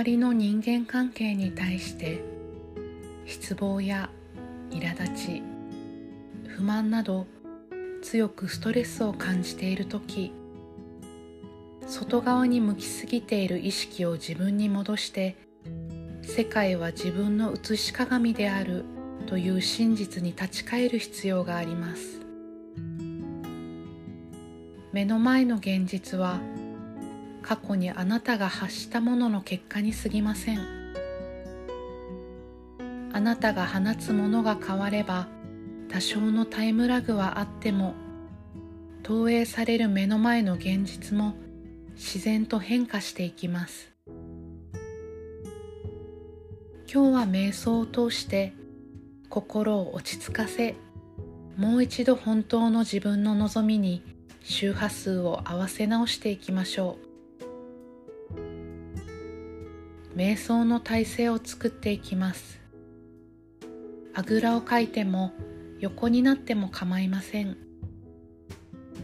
周りの人間関係に対して失望や苛立ち不満など強くストレスを感じている時外側に向きすぎている意識を自分に戻して世界は自分の写し鏡であるという真実に立ち返る必要があります。目の前の現実は過去にあなたが発したものの結果に過ぎません。あなたが放つものが変われば多少のタイムラグはあっても投影される目の前の現実も自然と変化していきます。今日は瞑想を通して心を落ち着かせもう一度本当の自分の望みに周波数を合わせ直していきましょう。瞑想の体勢を作っていきます。あぐらをかいても横になっても構いません。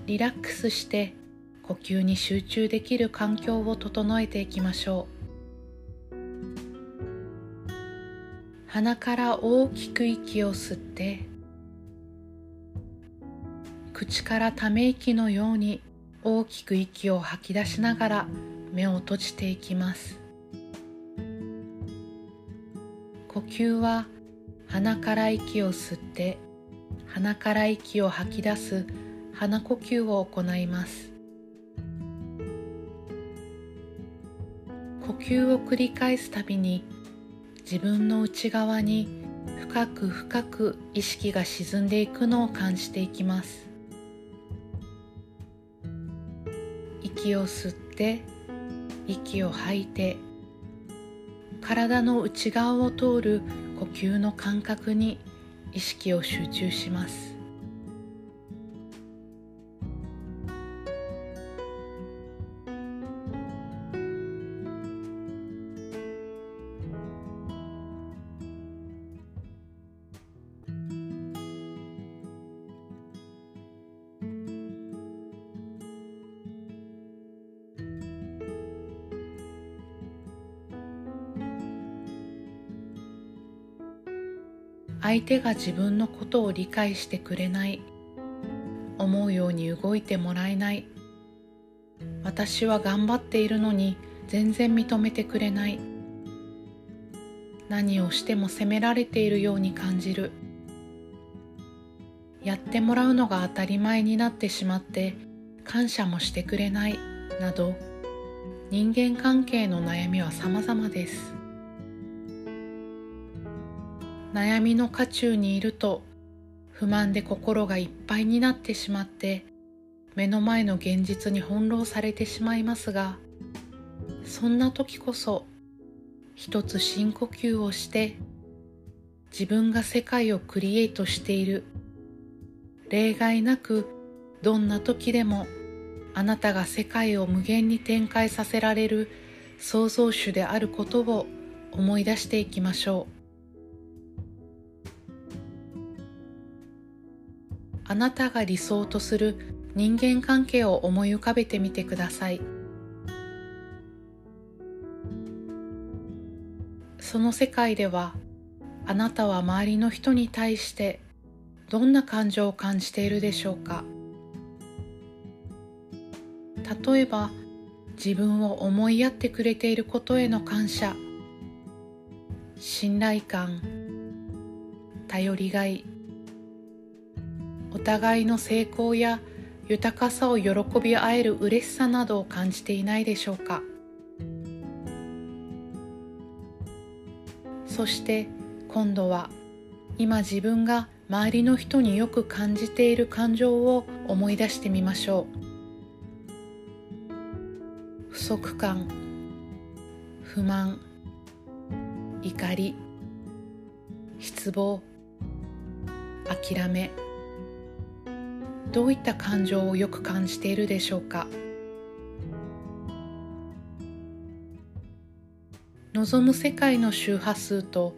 リラックスして呼吸に集中できる環境を整えていきましょう。鼻から大きく息を吸って口からため息のように大きく息を吐き出しながら目を閉じていきます。呼吸は鼻から息を吸って鼻から息を吐き出す鼻呼吸を行います。呼吸を繰り返すたびに自分の内側に深く深く意識が沈んでいくのを感じていきます。息を吸って息を吐いて体の内側を通る呼吸の感覚に意識を集中します。相手が自分のことを理解してくれない。思うように動いてもらえない。私は頑張っているのに全然認めてくれない。何をしても責められているように感じる。やってもらうのが当たり前になってしまって感謝もしてくれない。など人間関係の悩みは様々です。悩みの渦中にいると不満で心がいっぱいになってしまって目の前の現実に翻弄されてしまいますがそんな時こそ一つ深呼吸をして自分が世界をクリエイトしている。例外なくどんな時でもあなたが世界を無限に展開させられる創造主であることを思い出していきましょう。なたが理想とする人間関係を思い浮かべてみてください。その世界ではあなたは周りの人に対してどんな感情を感じているでしょうか？例えば自分を思いやってくれていることへの感謝。信頼感。頼りがい。お互いの成功や豊かさを喜び合える嬉しさなどを感じていないでしょうか。そして今度は今自分が周りの人によく感じている感情を思い出してみましょう。不足感不満怒り失望諦め。どういった感情をよく感じているでしょうか？望む世界の周波数と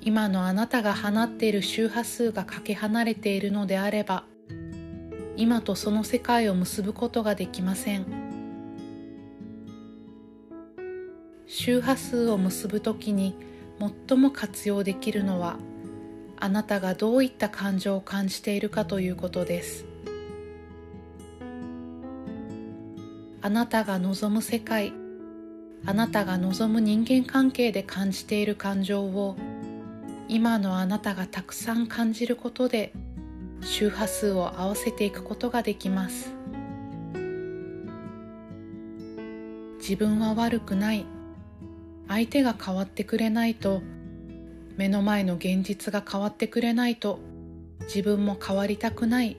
今のあなたが放っている周波数がかけ離れているのであれば今とその世界を結ぶことができません。周波数を結ぶ時に最も活用できるのはあなたがどういった感情を感じているかということです。あなたが望む世界。あなたが望む人間関係で感じている感情を今のあなたがたくさん感じることで周波数を合わせていくことができます。自分は悪くない。相手が変わってくれないと目の前の現実が変わってくれないと自分も変わりたくない。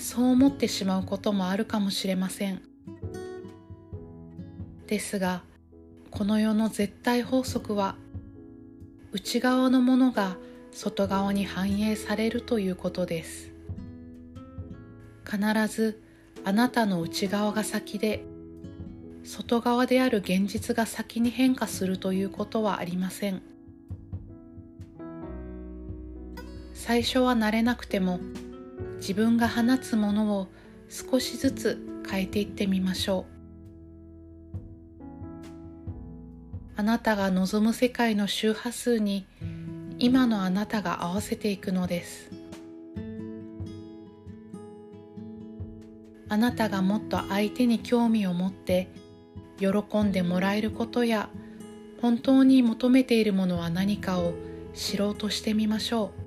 そう思ってしまうこともあるかもしれません。ですがこの世の絶対法則は内側のものが外側に反映されるということです。必ずあなたの内側が先で外側である現実が先に変化するということはありません。最初は慣れなくても自分が放つものを少しずつ変えていってみましょう。あなたが望む世界の周波数に今のあなたが合わせていくのです。あなたがもっと相手に興味を持って喜んでもらえることや本当に求めているものは何かを知ろうとしてみましょう。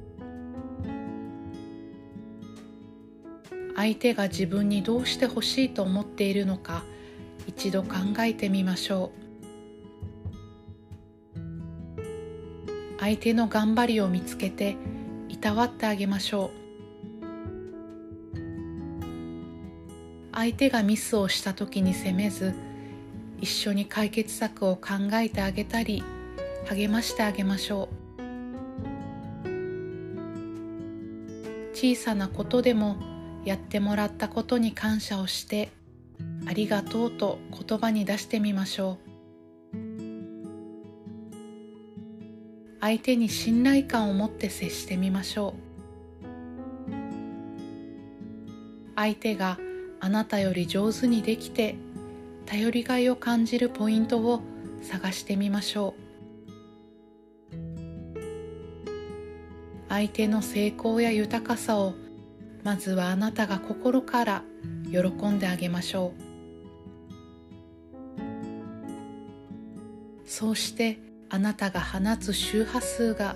相手が自分にどうしてほしいと思っているのか一度考えてみましょう。相手の頑張りを見つけていたわってあげましょう。相手がミスをした時に責めず一緒に解決策を考えてあげたり励ましてあげましょう。小さなことでもやってもらったことに感謝をしてありがとうと言葉に出してみましょう。相手に信頼感を持って接してみましょう。相手があなたより上手にできて頼りがいを感じるポイントを探してみましょう。相手の成功や豊かさをまずはあなたが心から喜んであげましょう。そうしてあなたが放つ周波数が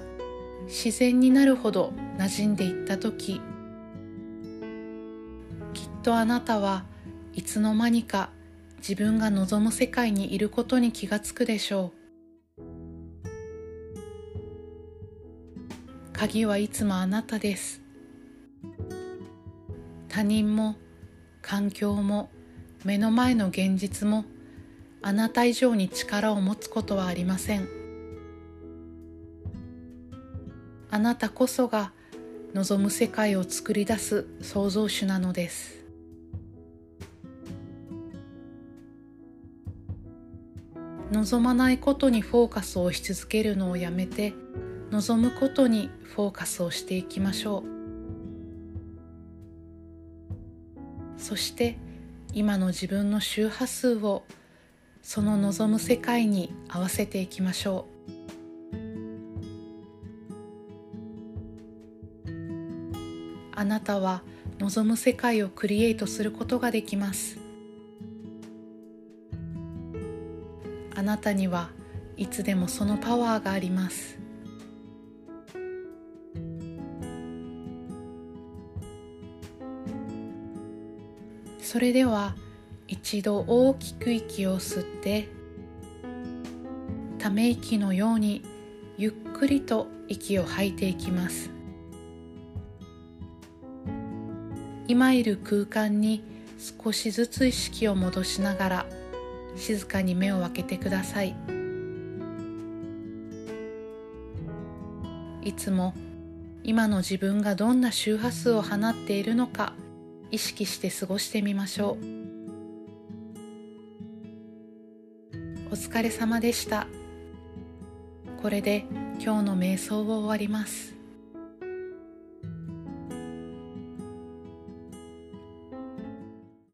自然になるほど馴染んでいった時きっとあなたはいつの間にか自分が望む世界にいることに気がつくでしょう。鍵はいつもあなたです。他人も環境も目の前の現実もあなた以上に力を持つことはありません。あなたこそが望む世界を作り出す創造主なのです。望まないことにフォーカスをし続けるのをやめて望むことにフォーカスをしていきましょう。そして今の自分の周波数をその望む世界に合わせていきましょう。あなたは望む世界をクリエイトすることができます。あなたにはいつでもそのパワーがあります。それでは一度大きく息を吸ってため息のようにゆっくりと息を吐いていきます。今いる空間に少しずつ意識を戻しながら静かに目を開けてください。いつも今の自分がどんな周波数を放っているのか意識して過ごしてみましょう。お疲れ様でした。これで今日の瞑想を終わります。